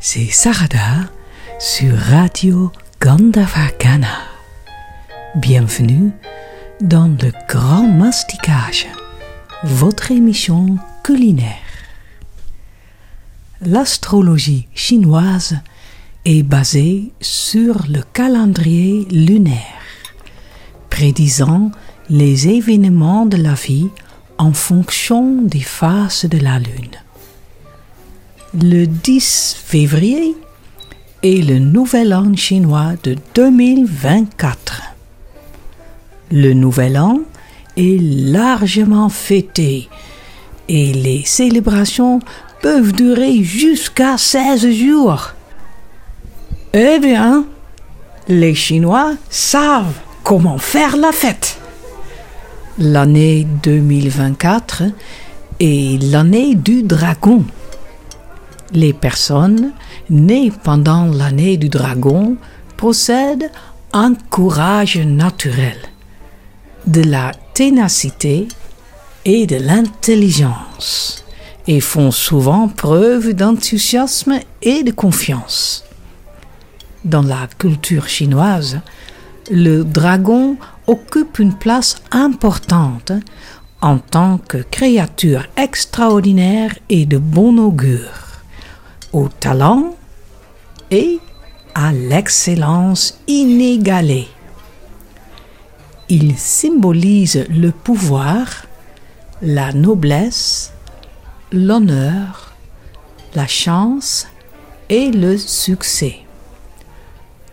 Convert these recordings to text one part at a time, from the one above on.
C'est Sarada sur Radio Gandavagana. Bienvenue dans le Grand Masticage, votre émission culinaire. L'astrologie chinoise est basée sur le calendrier lunaire, prédisant les événements de la vie en fonction des phases de la Lune. Le 10 février est le nouvel an chinois de 2024. Le nouvel an est largement fêté et les célébrations peuvent durer jusqu'à 16 jours. Eh bien, les Chinois savent comment faire la fête. L'année 2024 est l'année du dragon. Les personnes nées pendant l'année du dragon possèdent un courage naturel, de la ténacité et de l'intelligence et font souvent preuve d'enthousiasme et de confiance. Dans la culture chinoise, le dragon occupe une place importante en tant que créature extraordinaire et de bon augure, au talent et à l'excellence inégalée. Il symbolise le pouvoir, la noblesse, l'honneur, la chance et le succès.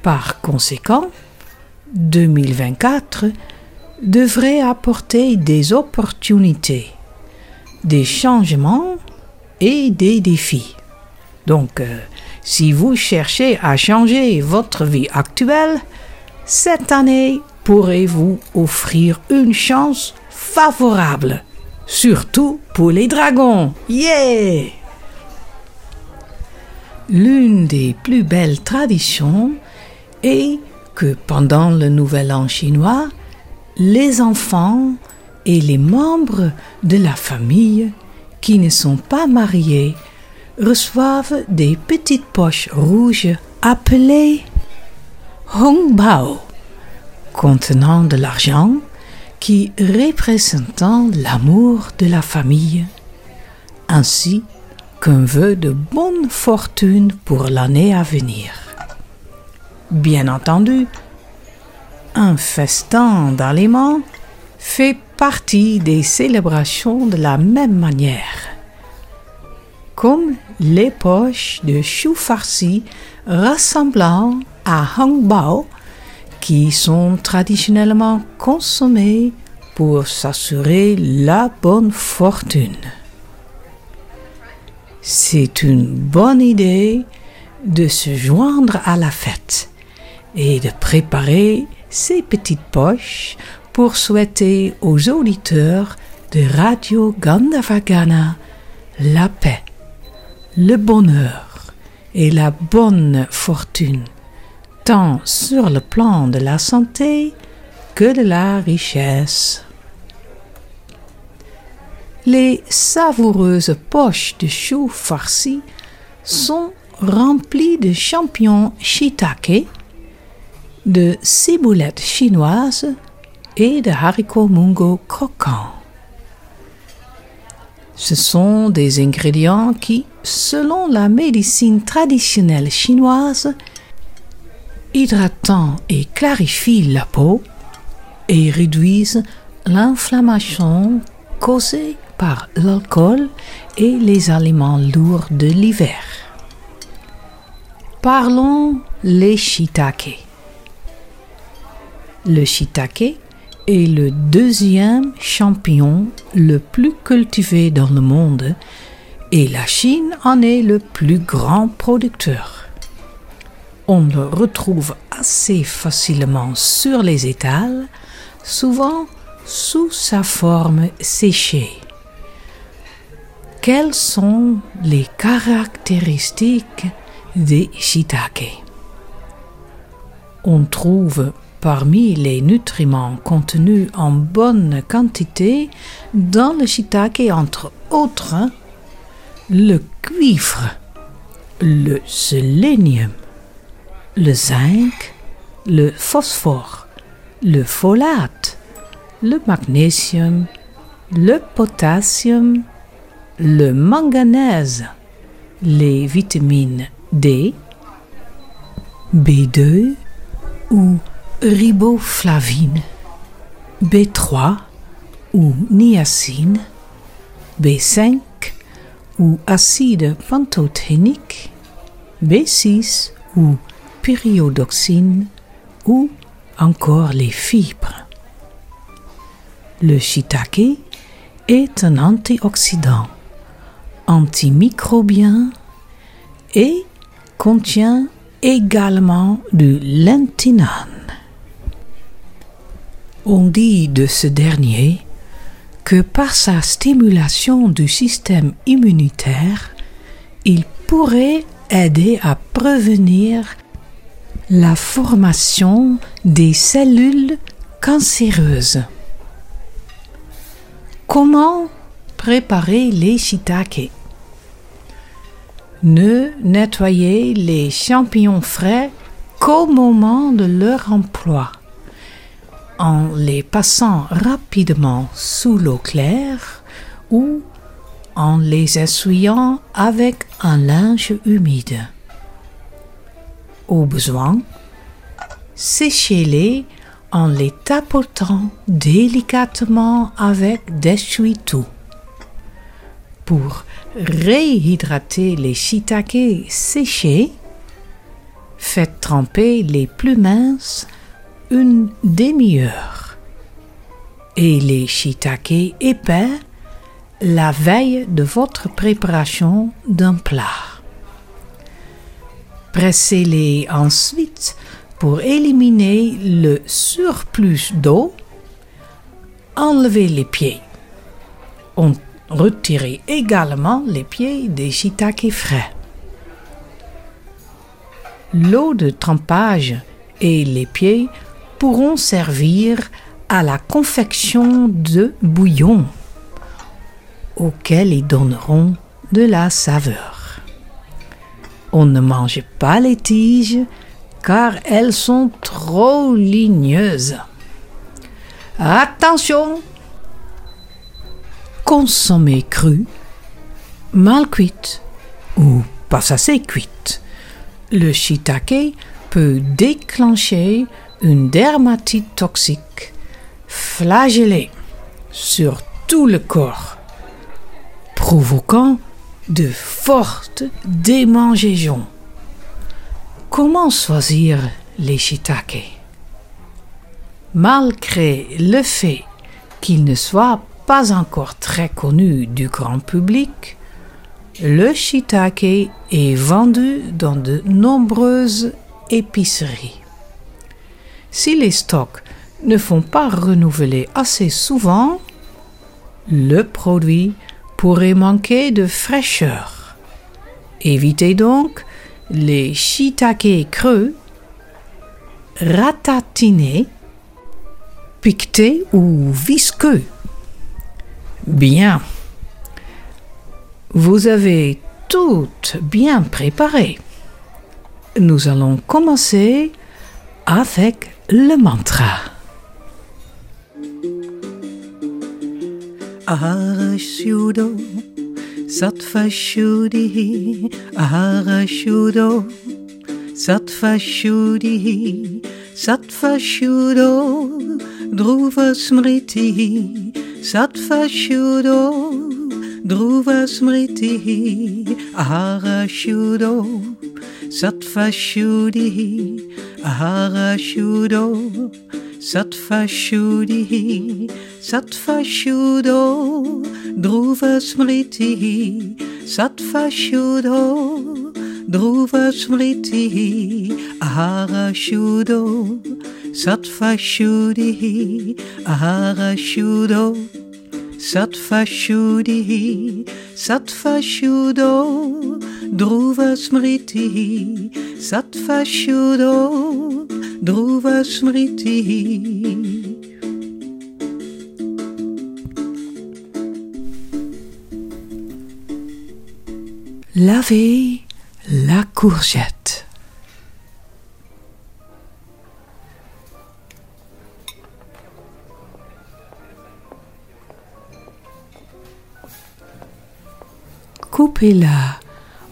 Par conséquent, 2024 devrait apporter des opportunités, des changements et des défis. Donc, euh, si vous cherchez à changer votre vie actuelle, cette année pourrait vous offrir une chance favorable, surtout pour les dragons. Yeah! L'une des plus belles traditions est que pendant le Nouvel An chinois, les enfants et les membres de la famille qui ne sont pas mariés reçoivent des petites poches rouges appelées Hongbao, contenant de l'argent qui représentant l'amour de la famille, ainsi qu'un vœu de bonne fortune pour l'année à venir. Bien entendu, un festin d'aliments fait partie des célébrations de la même manière, comme les poches de choux farcis ressemblant à Hangbao qui sont traditionnellement consommés pour s'assurer la bonne fortune. C'est une bonne idée de se joindre à la fête et de préparer ces petites poches pour souhaiter aux auditeurs de Radio Gandavagana la paix, le bonheur et la bonne fortune, tant sur le plan de la santé que de la richesse. Les savoureuses poches de choux farcis sont remplies de champignons shiitake, de ciboulettes chinoises et de haricots mungo croquants. Ce sont des ingrédients qui, selon la médecine traditionnelle chinoise, hydratent et clarifient la peau et réduisent l'inflammation causée par l'alcool et les aliments lourds de l'hiver. Parlons les shiitake. Le shiitake est le deuxième champignon le plus cultivé dans le monde et la Chine en est le plus grand producteur. On le retrouve assez facilement sur les étals, souvent sous sa forme séchée. Quelles sont les caractéristiques des shiitake? On trouve parmi les nutriments contenus en bonne quantité dans le shiitake entre autres le cuivre le sélénium, le zinc, le phosphore, le folate, le magnésium, le potassium, le manganèse, les vitamines D, B2 ou riboflavine, B3 ou niacine, B5 ou acide pantothénique, B6 ou pyriodoxine ou encore les fibres. Le shiitake est un antioxydant, antimicrobien et contient également du lentinane. On dit de ce dernier que par sa stimulation du système immunitaire, il pourrait aider à prévenir la formation des cellules cancéreuses. Comment préparer les shiitake? Ne nettoyez les champignons frais qu'au moment de leur emploi en les passant rapidement sous l'eau claire ou en les essuyant avec un linge humide. Au besoin, séchez-les en les tapotant délicatement avec d'essuie-tout. Pour réhydrater les shiitake séchés, faites tremper les plus minces une demi-heure et les shiitake épais la veille de votre préparation d'un plat. Pressez-les ensuite pour éliminer le surplus d'eau. Enlevez les pieds. On retirez également les pieds des shiitake frais. L'eau de trempage et les pieds pourront servir à la confection de bouillon, auquel ils donneront de la saveur. On ne mange pas les tiges car elles sont trop ligneuses. Attention Consommer cru, mal cuite ou pas assez cuite. Le shiitake peut déclencher une dermatite toxique flagellée sur tout le corps, provoquant de fortes démangeaisons. Comment choisir les shiitake? Malgré le fait qu'ils ne soient pas encore très connus du grand public, le shiitake est vendu dans de nombreuses épiceries. Si les stocks ne font pas renouveler assez souvent, le produit pourrait manquer de fraîcheur. Évitez donc les shiitake creux, ratatinés, piquetés ou visqueux. Bien. Vous avez tout bien préparé. Nous allons commencer avec le mantra. Ahara Shudo, satva Shuddhi, Ahara Shudo, satva Shuddhi, Satva Shudo, Smriti, Satva Shudo, Smriti, Ahara Shudo, Aharashudo, Satvashudihi, Satvashudo, Dhruva Smritihi, Satvashudo, Dhruva Smritihi, Aharashudo, Satvashudihi, Aharashudo, Satvashudihi, Satvashudo, Sattva-shuddhi, Sattva-shudo, Dhruva-smriti, Sattva-shudo, Dhruva-smriti. Lavez la courgette. Coupez-la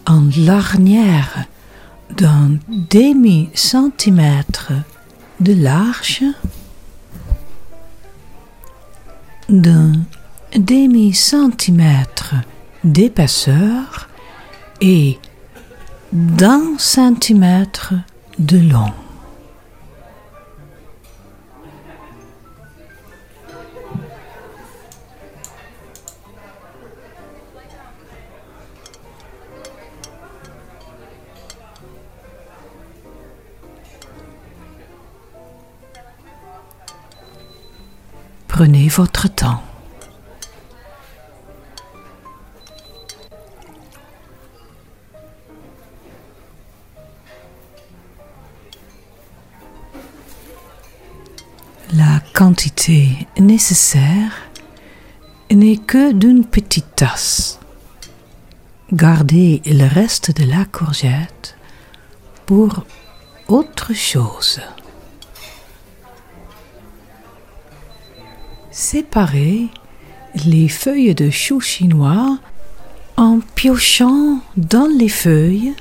en larnière d'un demi-centimètre de large, d'un demi-centimètre d'épaisseur et d'un centimètre de long. Prenez votre temps. La quantité nécessaire n'est que d'une petite tasse. Gardez le reste de la courgette pour autre chose. Séparez les feuilles de chou chinois en piochant dans les feuilles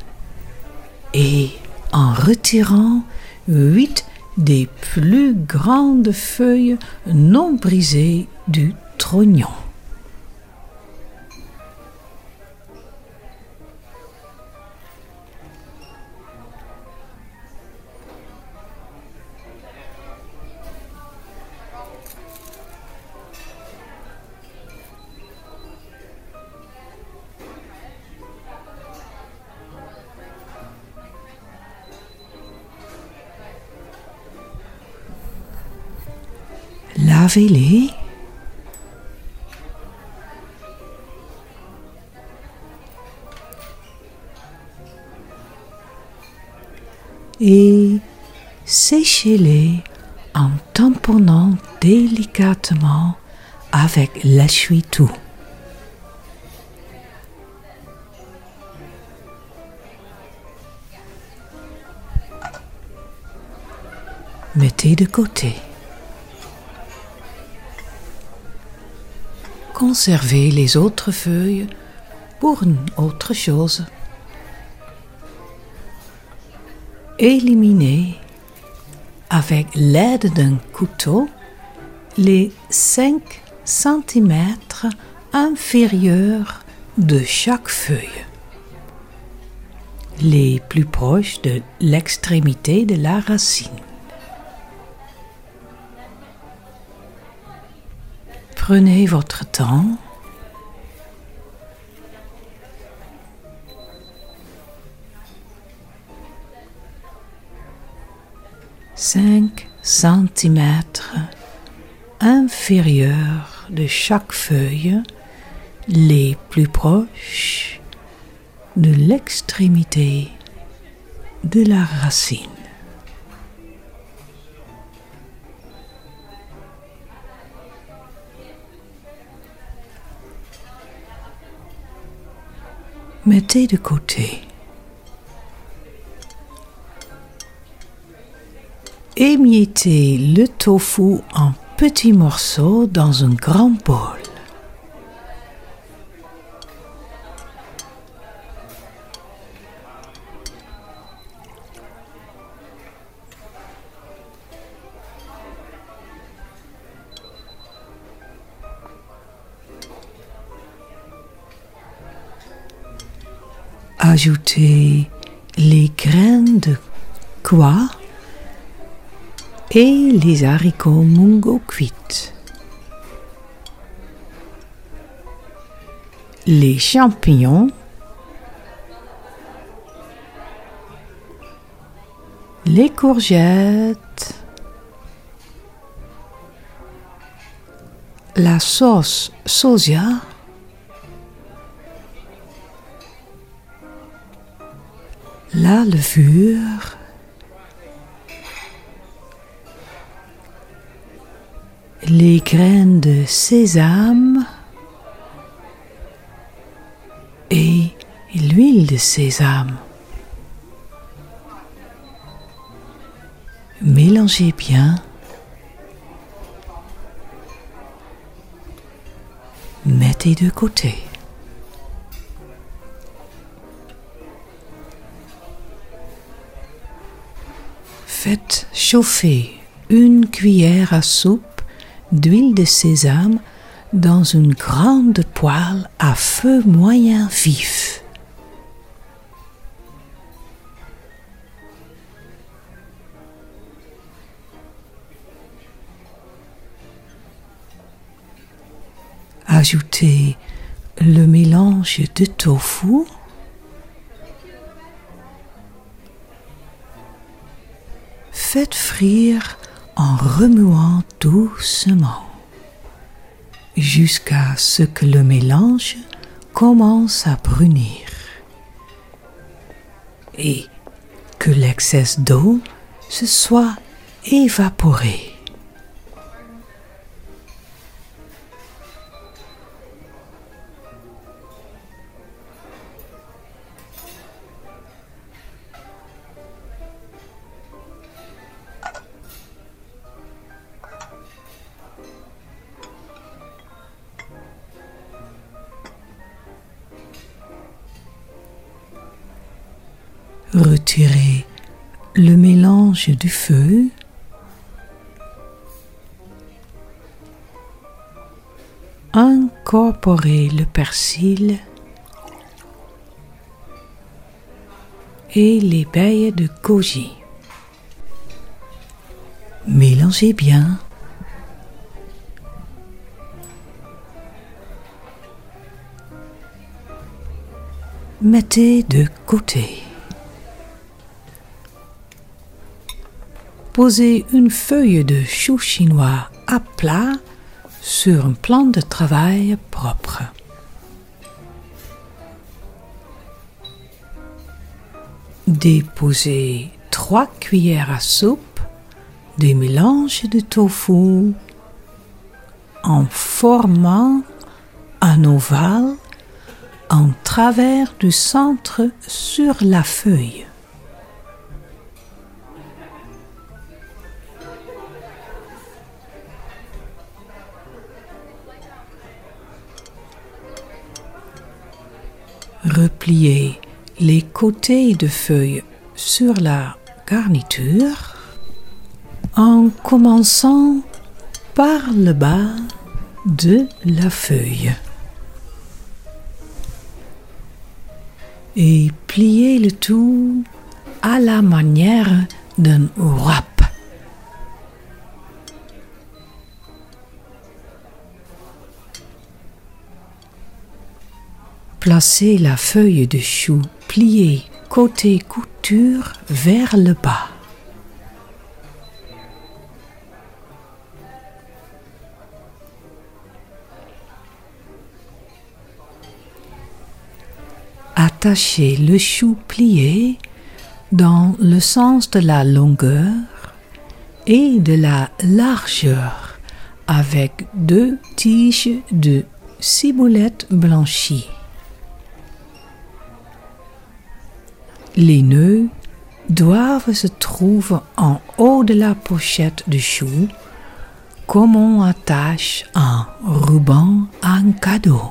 et en retirant huit des plus grandes feuilles non brisées du trognon. Et séchez-les en tamponnant délicatement avec l'essuie-tout. Mettez de côté. Conservez les autres feuilles pour une autre chose. Éliminez avec l'aide d'un couteau les 5 cm inférieurs de chaque feuille, les plus proches de l'extrémité de la racine. Prenez votre temps. Cinq centimètres inférieurs de chaque feuille, les plus proches de l'extrémité de la racine. Mettez de côté. Émiettez le tofu en petits morceaux dans un grand bol. Ajoutez les graines de quoi et les haricots mungo cuits. Les champignons, les courgettes, la sauce soja, Les graines de sésame et l'huile de sésame. Mélangez bien. Mettez de côté. Faites chauffer une cuillère à soupe d'huile de sésame dans une grande poêle à feu moyen vif. Ajoutez le mélange de tofu Faites frire en remuant doucement jusqu'à ce que le mélange commence à brunir et que l'excès d'eau se soit évaporé. Retirez le mélange du feu. Incorporez le persil et les baies de goji. Mélangez bien. Mettez de côté. Posez une feuille de chou chinois à plat sur un plan de travail propre. Déposez trois cuillères à soupe des mélanges de tofu en formant un ovale en travers du centre sur la feuille. Repliez les côtés de feuilles sur la garniture en commençant par le bas de la feuille. Et pliez le tout à la manière d'un wrap. Placez la feuille de chou pliée côté couture vers le bas. Attachez le chou plié dans le sens de la longueur et de la largeur avec deux tiges de ciboulette blanchie. Les nœuds doivent se trouver en haut de la pochette du chou, comme on attache un ruban à un cadeau.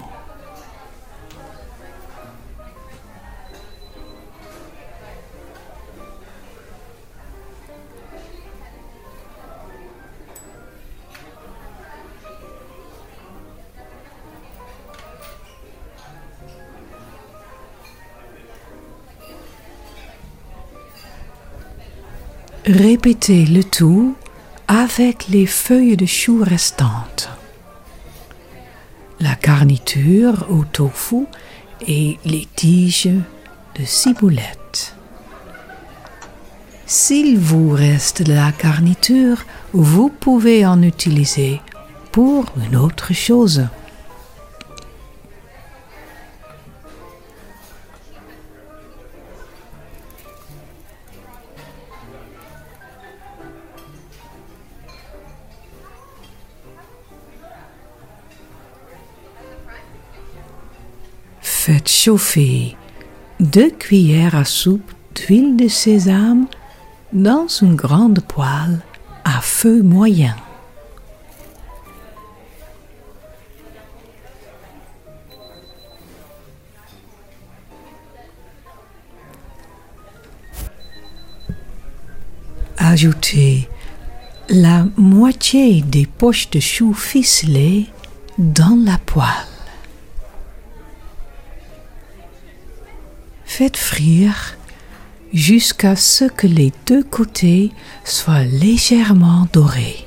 Répétez le tout avec les feuilles de chou restantes. La garniture au tofu et les tiges de ciboulette. S'il vous reste de la garniture, vous pouvez en utiliser pour une autre chose. Faites chauffer deux cuillères à soupe d'huile de sésame dans une grande poêle à feu moyen. Ajoutez la moitié des poches de choux ficelées dans la poêle. Faites frire jusqu'à ce que les deux côtés soient légèrement dorés.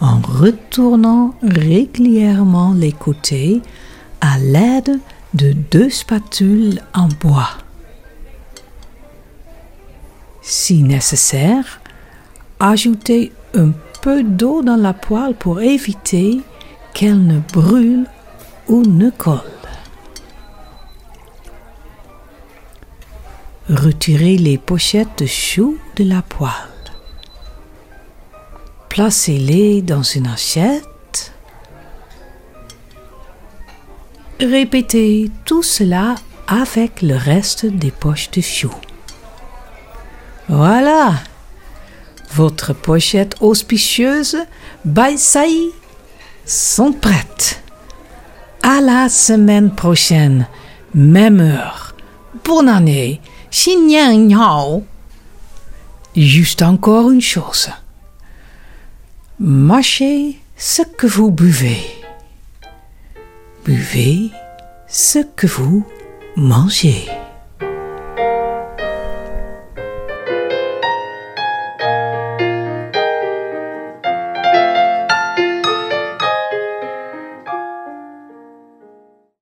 En retournant régulièrement les côtés à l'aide de deux spatules en bois. Si nécessaire, ajoutez un peu d'eau dans la poêle pour éviter qu'elle ne brûle ou ne colle. Retirez les pochettes de choux de la poêle. Placez-les dans une assiette. Répétez tout cela avec le reste des poches de choux. Voilà, votre pochette auspicieuse Baïsaï sont prêtes. À la semaine prochaine, même heure. Bonne année. Juste encore une chose. Mâchez ce que vous buvez. Buvez ce que vous mangez.